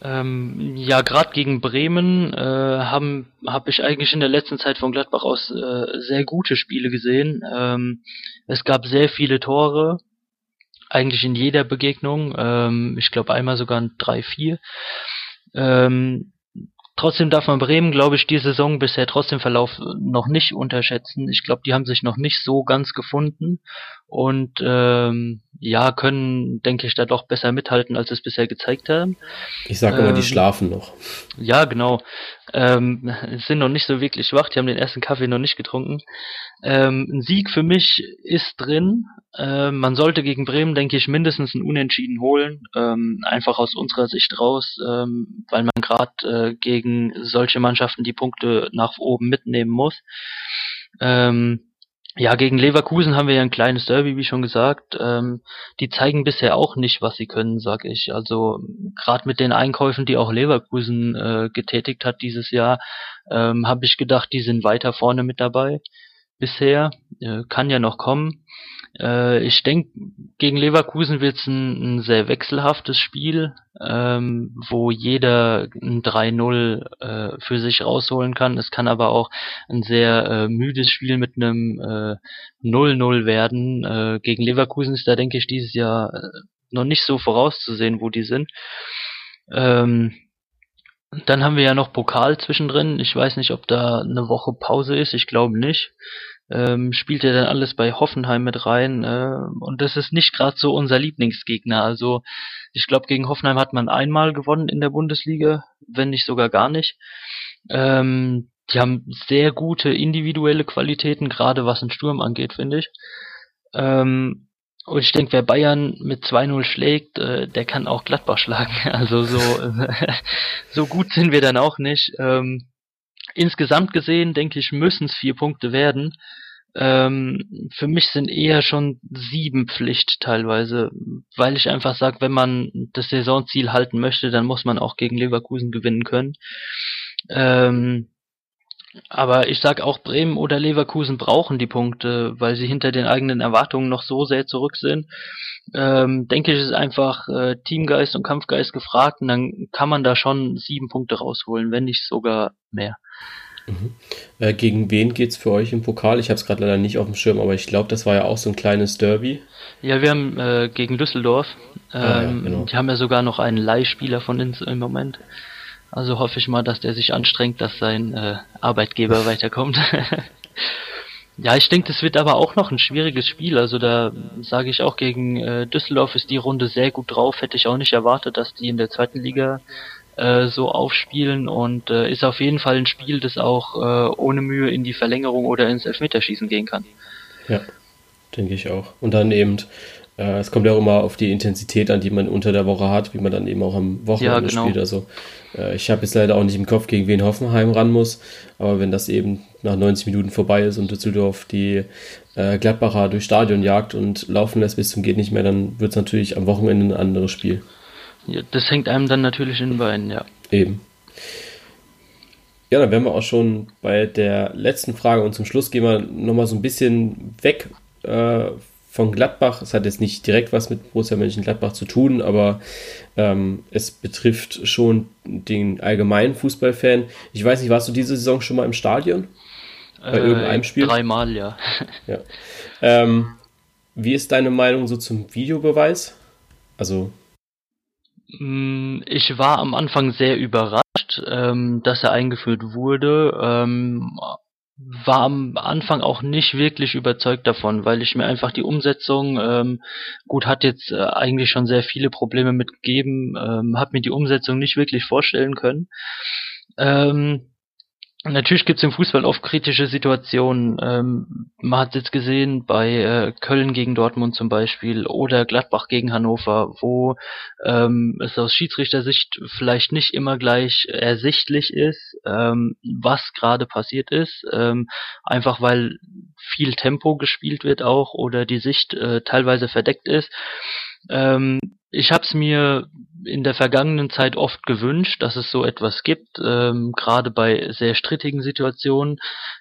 Ähm, ja, gerade gegen Bremen äh, habe hab ich eigentlich in der letzten Zeit von Gladbach aus äh, sehr gute Spiele gesehen. Ähm, es gab sehr viele Tore, eigentlich in jeder Begegnung. Ähm, ich glaube einmal sogar ein 3-4. Ähm, Trotzdem darf man Bremen, glaube ich, die Saison bisher trotzdem Verlauf noch nicht unterschätzen. Ich glaube, die haben sich noch nicht so ganz gefunden und ähm, ja, können, denke ich, da doch besser mithalten, als es bisher gezeigt haben. Ich sage immer, ähm, die schlafen noch. Ja, genau. Ähm, sind noch nicht so wirklich wach, die haben den ersten Kaffee noch nicht getrunken. Ähm, ein Sieg für mich ist drin. Ähm, man sollte gegen Bremen, denke ich, mindestens ein Unentschieden holen. Ähm, einfach aus unserer Sicht raus, ähm, weil man gerade äh, gegen solche Mannschaften die Punkte nach oben mitnehmen muss. Ähm, ja, gegen Leverkusen haben wir ja ein kleines Derby, wie schon gesagt. Ähm, die zeigen bisher auch nicht, was sie können, sag ich. Also gerade mit den Einkäufen, die auch Leverkusen äh, getätigt hat dieses Jahr, ähm, habe ich gedacht, die sind weiter vorne mit dabei bisher. Äh, kann ja noch kommen. Äh, ich denke, gegen Leverkusen wird es ein, ein, sehr wechselhaftes Spiel, ähm, wo jeder ein 3-0 äh, für sich rausholen kann. Es kann aber auch ein sehr äh, müdes Spiel mit einem äh, 0-0 werden. Äh, gegen Leverkusen ist da, denke ich, dieses Jahr äh, noch nicht so vorauszusehen, wo die sind. Ähm, dann haben wir ja noch Pokal zwischendrin. Ich weiß nicht, ob da eine Woche Pause ist. Ich glaube nicht ähm, spielt er dann alles bei Hoffenheim mit rein. Äh, und das ist nicht gerade so unser Lieblingsgegner. Also ich glaube, gegen Hoffenheim hat man einmal gewonnen in der Bundesliga, wenn nicht sogar gar nicht. Ähm, die haben sehr gute individuelle Qualitäten, gerade was den Sturm angeht, finde ich. Ähm, und ich denke, wer Bayern mit 2-0 schlägt, äh, der kann auch Gladbach schlagen. Also so, so gut sind wir dann auch nicht. Ähm, insgesamt gesehen, denke ich, müssen es vier Punkte werden. Ähm, für mich sind eher schon sieben Pflicht teilweise, weil ich einfach sage, wenn man das Saisonziel halten möchte, dann muss man auch gegen Leverkusen gewinnen können. Ähm, aber ich sag auch Bremen oder Leverkusen brauchen die Punkte, weil sie hinter den eigenen Erwartungen noch so sehr zurück sind. Ähm, denke ich, ist einfach äh, Teamgeist und Kampfgeist gefragt und dann kann man da schon sieben Punkte rausholen, wenn nicht sogar mehr. Mhm. Äh, gegen wen geht's für euch im Pokal? Ich habe es gerade leider nicht auf dem Schirm, aber ich glaube, das war ja auch so ein kleines Derby. Ja, wir haben äh, gegen Düsseldorf. Ähm, ah, ja, ähm, genau. Die haben ja sogar noch einen Leihspieler von uns im Moment. Also hoffe ich mal, dass der sich anstrengt, dass sein äh, Arbeitgeber weiterkommt. ja, ich denke, das wird aber auch noch ein schwieriges Spiel. Also da sage ich auch, gegen äh, Düsseldorf ist die Runde sehr gut drauf. Hätte ich auch nicht erwartet, dass die in der zweiten Liga äh, so aufspielen und äh, ist auf jeden Fall ein Spiel, das auch äh, ohne Mühe in die Verlängerung oder ins Elfmeterschießen gehen kann. Ja, denke ich auch. Und dann eben, äh, es kommt ja auch immer auf die Intensität an, die man unter der Woche hat, wie man dann eben auch am Wochenende ja, genau. spielt. Also äh, ich habe jetzt leider auch nicht im Kopf, gegen wen Hoffenheim ran muss, aber wenn das eben nach 90 Minuten vorbei ist und Düsseldorf die Gladbacher durch Stadion jagt und laufen lässt bis zum geht nicht mehr, dann wird es natürlich am Wochenende ein anderes Spiel. Ja, das hängt einem dann natürlich in den Beinen, ja. Eben. Ja, dann wären wir auch schon bei der letzten Frage und zum Schluss gehen wir nochmal so ein bisschen weg äh, von Gladbach. Es hat jetzt nicht direkt was mit Borussia Mönchengladbach zu tun, aber ähm, es betrifft schon den allgemeinen Fußballfan. Ich weiß nicht, warst du diese Saison schon mal im Stadion? Bei äh, irgendeinem Spiel? Dreimal, ja. ja. Ähm, wie ist deine Meinung so zum Videobeweis? Also ich war am Anfang sehr überrascht, ähm, dass er eingeführt wurde. Ähm, war am Anfang auch nicht wirklich überzeugt davon, weil ich mir einfach die Umsetzung, ähm, gut, hat jetzt äh, eigentlich schon sehr viele Probleme mitgegeben, ähm, habe mir die Umsetzung nicht wirklich vorstellen können. Ähm, Natürlich gibt es im Fußball oft kritische Situationen. Ähm, man hat es jetzt gesehen bei äh, Köln gegen Dortmund zum Beispiel oder Gladbach gegen Hannover, wo ähm, es aus Schiedsrichtersicht vielleicht nicht immer gleich ersichtlich ist, ähm, was gerade passiert ist. Ähm, einfach weil viel Tempo gespielt wird auch oder die Sicht äh, teilweise verdeckt ist. Ähm, ich habe es mir in der vergangenen Zeit oft gewünscht, dass es so etwas gibt. Ähm, Gerade bei sehr strittigen Situationen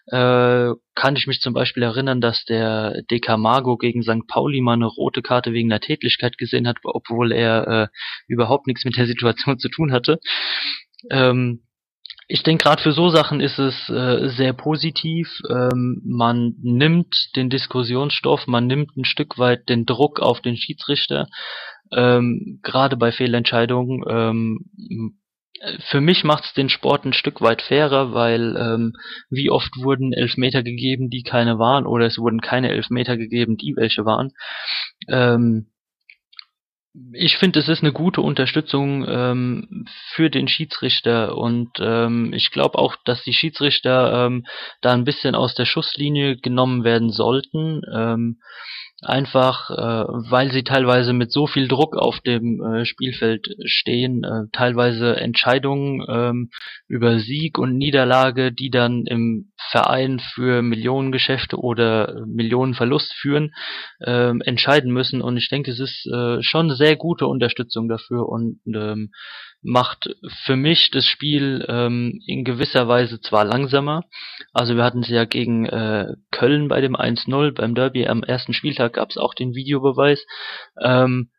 äh, kann ich mich zum Beispiel erinnern, dass der Decamago gegen St. Pauli mal eine rote Karte wegen der Tätlichkeit gesehen hat, obwohl er äh, überhaupt nichts mit der Situation zu tun hatte. Ähm, ich denke, gerade für so Sachen ist es äh, sehr positiv. Ähm, man nimmt den Diskussionsstoff, man nimmt ein Stück weit den Druck auf den Schiedsrichter. Ähm, gerade bei Fehlentscheidungen. Ähm, für mich macht es den Sport ein Stück weit fairer, weil ähm, wie oft wurden Elfmeter gegeben, die keine waren, oder es wurden keine Elfmeter gegeben, die welche waren. Ähm, ich finde, es ist eine gute Unterstützung ähm, für den Schiedsrichter und ähm, ich glaube auch, dass die Schiedsrichter ähm, da ein bisschen aus der Schusslinie genommen werden sollten. Ähm, einfach äh, weil sie teilweise mit so viel Druck auf dem äh, Spielfeld stehen, äh, teilweise Entscheidungen ähm, über Sieg und Niederlage, die dann im Verein für Millionengeschäfte oder Millionenverlust führen, äh, entscheiden müssen. Und ich denke, es ist äh, schon sehr gute Unterstützung dafür und ähm, macht für mich das Spiel ähm, in gewisser Weise zwar langsamer, also wir hatten es ja gegen äh, Köln bei dem 1-0 beim Derby am ersten Spieltag gab es auch den Videobeweis. Ähm,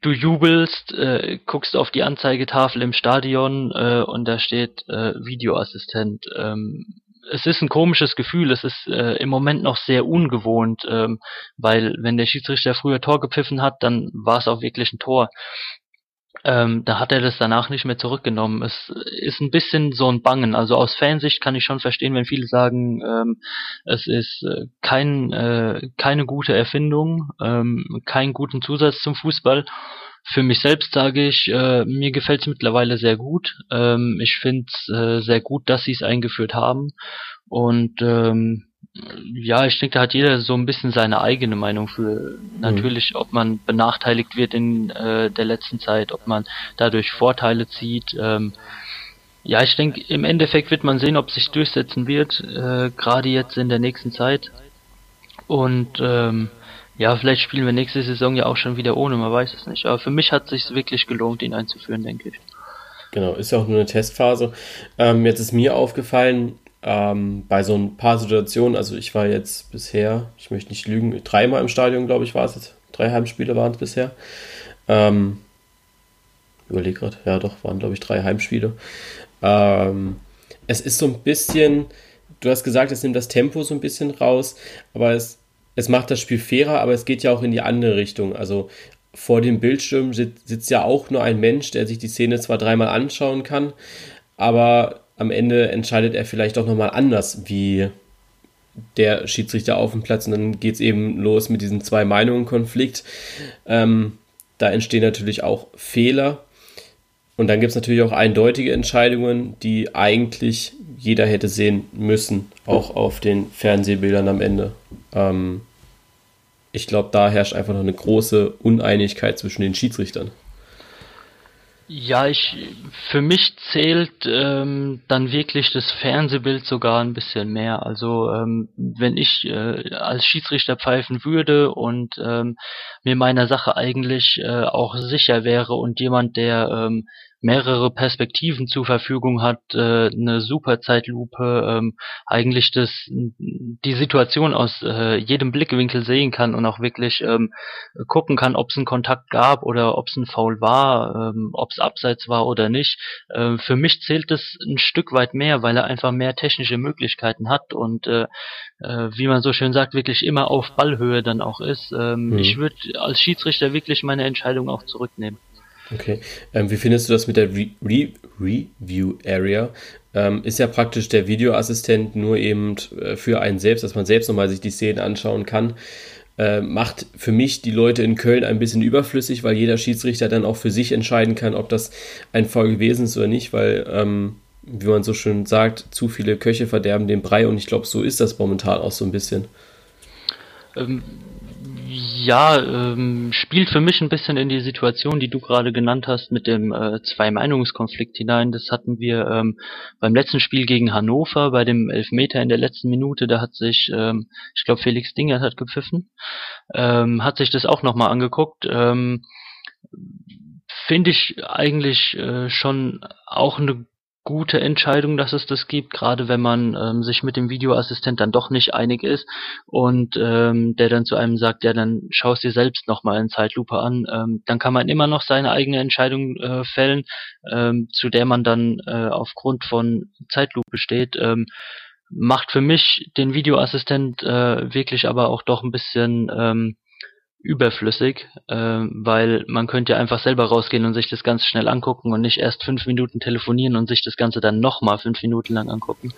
du jubelst, äh, guckst auf die Anzeigetafel im Stadion äh, und da steht äh, Videoassistent. Ähm, es ist ein komisches Gefühl, es ist äh, im Moment noch sehr ungewohnt, ähm, weil wenn der Schiedsrichter früher Tor gepfiffen hat, dann war es auch wirklich ein Tor. Ähm, da hat er das danach nicht mehr zurückgenommen. Es ist ein bisschen so ein Bangen. Also aus Fansicht kann ich schon verstehen, wenn viele sagen, ähm, es ist äh, kein, äh, keine gute Erfindung, ähm, keinen guten Zusatz zum Fußball. Für mich selbst sage ich, äh, mir gefällt es mittlerweile sehr gut. Ähm, ich finde es äh, sehr gut, dass sie es eingeführt haben. Und ähm, ja, ich denke, da hat jeder so ein bisschen seine eigene Meinung für. Natürlich, ob man benachteiligt wird in äh, der letzten Zeit, ob man dadurch Vorteile zieht. Ähm, ja, ich denke, im Endeffekt wird man sehen, ob sich durchsetzen wird, äh, gerade jetzt in der nächsten Zeit. Und ähm, ja, vielleicht spielen wir nächste Saison ja auch schon wieder ohne, man weiß es nicht. Aber für mich hat es sich wirklich gelohnt, ihn einzuführen, denke ich. Genau, ist ja auch nur eine Testphase. Ähm, jetzt ist mir aufgefallen, ähm, bei so ein paar Situationen, also ich war jetzt bisher, ich möchte nicht lügen, dreimal im Stadion, glaube ich, war es jetzt. Drei Heimspiele waren es bisher. Ähm, überleg gerade, ja doch, waren glaube ich drei Heimspiele. Ähm, es ist so ein bisschen, du hast gesagt, es nimmt das Tempo so ein bisschen raus, aber es, es macht das Spiel fairer, aber es geht ja auch in die andere Richtung. Also vor dem Bildschirm sitzt ja auch nur ein Mensch, der sich die Szene zwar dreimal anschauen kann, aber am Ende entscheidet er vielleicht auch nochmal anders, wie der Schiedsrichter auf dem Platz und dann geht es eben los mit diesem Zwei-Meinungen-Konflikt. Ähm, da entstehen natürlich auch Fehler und dann gibt es natürlich auch eindeutige Entscheidungen, die eigentlich jeder hätte sehen müssen, auch auf den Fernsehbildern am Ende. Ähm, ich glaube, da herrscht einfach noch eine große Uneinigkeit zwischen den Schiedsrichtern. Ja, ich für mich zählt ähm, dann wirklich das Fernsehbild sogar ein bisschen mehr. Also ähm, wenn ich äh, als Schiedsrichter pfeifen würde und ähm, mir meiner Sache eigentlich äh, auch sicher wäre und jemand, der ähm, mehrere Perspektiven zur Verfügung hat, äh, eine super Zeitlupe, ähm, eigentlich das die Situation aus äh, jedem Blickwinkel sehen kann und auch wirklich ähm, gucken kann, ob es einen Kontakt gab oder ob es ein Foul war, ähm, ob es abseits war oder nicht. Äh, für mich zählt es ein Stück weit mehr, weil er einfach mehr technische Möglichkeiten hat und äh, äh, wie man so schön sagt, wirklich immer auf Ballhöhe dann auch ist. Ähm, mhm. Ich würde als Schiedsrichter wirklich meine Entscheidung auch zurücknehmen. Okay. Ähm, wie findest du das mit der Re Re Review Area? Ähm, ist ja praktisch der Videoassistent nur eben äh, für einen selbst, dass man selbst nochmal sich die Szenen anschauen kann. Äh, macht für mich die Leute in Köln ein bisschen überflüssig, weil jeder Schiedsrichter dann auch für sich entscheiden kann, ob das ein Fall gewesen ist oder nicht, weil, ähm, wie man so schön sagt, zu viele Köche verderben den Brei und ich glaube, so ist das momentan auch so ein bisschen. Ähm, ja, ähm, spielt für mich ein bisschen in die Situation, die du gerade genannt hast, mit dem äh, Zwei-Meinungskonflikt hinein. Das hatten wir ähm, beim letzten Spiel gegen Hannover, bei dem Elfmeter in der letzten Minute. Da hat sich, ähm, ich glaube, Felix Dinger hat gepfiffen, ähm, hat sich das auch nochmal angeguckt. Ähm, Finde ich eigentlich äh, schon auch eine gute Entscheidung, dass es das gibt, gerade wenn man ähm, sich mit dem Videoassistent dann doch nicht einig ist und ähm, der dann zu einem sagt, ja, dann schaust dir selbst nochmal in Zeitlupe an, ähm, dann kann man immer noch seine eigene Entscheidung äh, fällen, ähm, zu der man dann äh, aufgrund von Zeitlupe steht. Ähm, macht für mich den Videoassistent äh, wirklich aber auch doch ein bisschen ähm, überflüssig, äh, weil man könnte ja einfach selber rausgehen und sich das Ganze schnell angucken und nicht erst fünf Minuten telefonieren und sich das Ganze dann nochmal fünf Minuten lang angucken.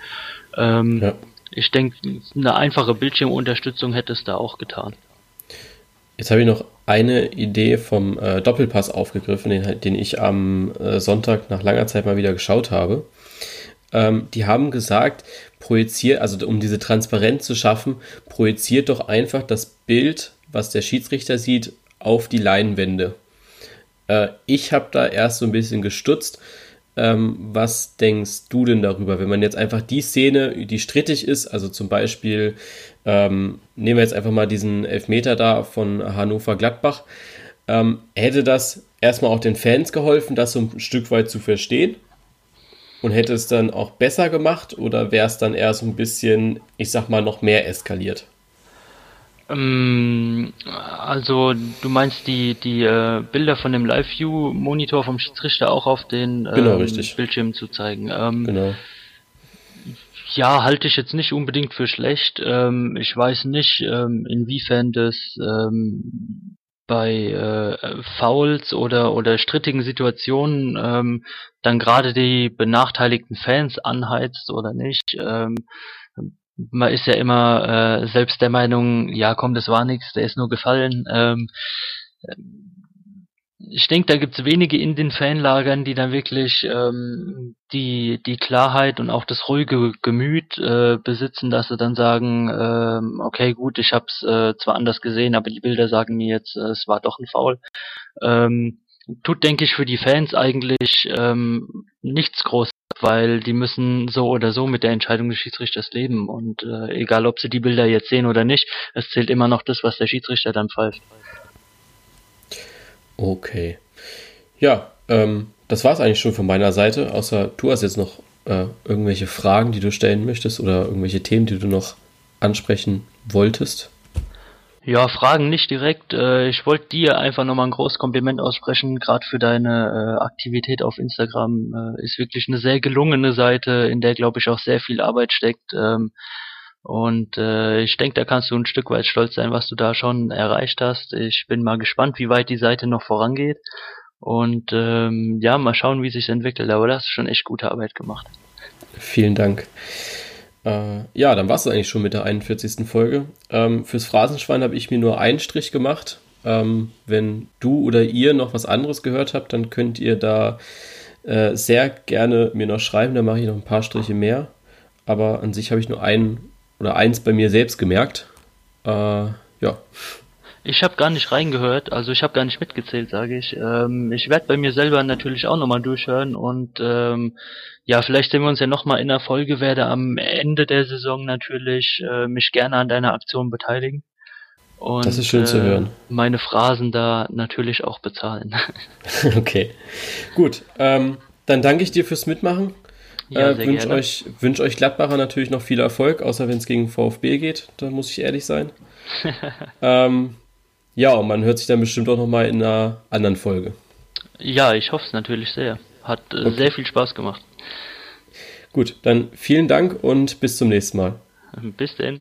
Ähm, ja. Ich denke, eine einfache Bildschirmunterstützung hätte es da auch getan. Jetzt habe ich noch eine Idee vom äh, Doppelpass aufgegriffen, den, den ich am äh, Sonntag nach langer Zeit mal wieder geschaut habe. Ähm, die haben gesagt, projiziert, also um diese Transparenz zu schaffen, projiziert doch einfach das Bild, was der Schiedsrichter sieht, auf die Leinwände. Äh, ich habe da erst so ein bisschen gestutzt. Ähm, was denkst du denn darüber, wenn man jetzt einfach die Szene, die strittig ist, also zum Beispiel, ähm, nehmen wir jetzt einfach mal diesen Elfmeter da von Hannover Gladbach, ähm, hätte das erstmal auch den Fans geholfen, das so ein Stück weit zu verstehen? Und hätte es dann auch besser gemacht oder wäre es dann eher so ein bisschen, ich sag mal, noch mehr eskaliert? Ähm, also du meinst die, die äh, Bilder von dem Live-View-Monitor vom Schiedsrichter auch auf den genau, ähm, Bildschirm zu zeigen. Ähm, genau. Ja, halte ich jetzt nicht unbedingt für schlecht. Ähm, ich weiß nicht, ähm, inwiefern das ähm, bei äh, Fouls oder oder strittigen Situationen ähm, dann gerade die benachteiligten Fans anheizt oder nicht. Man ist ja immer äh, selbst der Meinung, ja komm, das war nichts, der ist nur gefallen. Ähm, ich denke, da gibt's wenige in den Fanlagern, die dann wirklich ähm, die, die Klarheit und auch das ruhige Gemüt äh, besitzen, dass sie dann sagen, ähm, okay, gut, ich habe es äh, zwar anders gesehen, aber die Bilder sagen mir jetzt, äh, es war doch ein Foul. Ähm, tut, denke ich, für die Fans eigentlich ähm, nichts groß, weil die müssen so oder so mit der Entscheidung des Schiedsrichters leben. Und äh, egal, ob sie die Bilder jetzt sehen oder nicht, es zählt immer noch das, was der Schiedsrichter dann pfeift. Okay. Ja, ähm, das war es eigentlich schon von meiner Seite, außer du hast jetzt noch äh, irgendwelche Fragen, die du stellen möchtest oder irgendwelche Themen, die du noch ansprechen wolltest. Ja, Fragen nicht direkt. Äh, ich wollte dir einfach nochmal ein großes Kompliment aussprechen, gerade für deine äh, Aktivität auf Instagram. Äh, ist wirklich eine sehr gelungene Seite, in der, glaube ich, auch sehr viel Arbeit steckt. Ähm, und ich denke, da kannst du ein Stück weit stolz sein, was du da schon erreicht hast. Ich bin mal gespannt, wie weit die Seite noch vorangeht. Und ähm, ja, mal schauen, wie sich entwickelt. Aber das ist schon echt gute Arbeit gemacht. Vielen Dank. Äh, ja, dann war es eigentlich schon mit der 41. Folge. Ähm, fürs Phrasenschwein habe ich mir nur einen Strich gemacht. Ähm, wenn du oder ihr noch was anderes gehört habt, dann könnt ihr da äh, sehr gerne mir noch schreiben. Da mache ich noch ein paar Striche mehr. Aber an sich habe ich nur einen oder eins bei mir selbst gemerkt. Äh, ja. Ich habe gar nicht reingehört, also ich habe gar nicht mitgezählt, sage ich. Ähm, ich werde bei mir selber natürlich auch nochmal durchhören und ähm, ja, vielleicht sehen wir uns ja nochmal in der Folge, werde am Ende der Saison natürlich äh, mich gerne an deiner Aktion beteiligen. Und, das ist schön äh, zu hören. Meine Phrasen da natürlich auch bezahlen. okay, gut. Ähm, dann danke ich dir fürs Mitmachen. Ja, äh, wünsche euch, wünsch euch Gladbacher natürlich noch viel Erfolg, außer wenn es gegen VfB geht, da muss ich ehrlich sein. ähm, ja, und man hört sich dann bestimmt auch nochmal in einer anderen Folge. Ja, ich hoffe es natürlich sehr. Hat äh, okay. sehr viel Spaß gemacht. Gut, dann vielen Dank und bis zum nächsten Mal. Bis denn.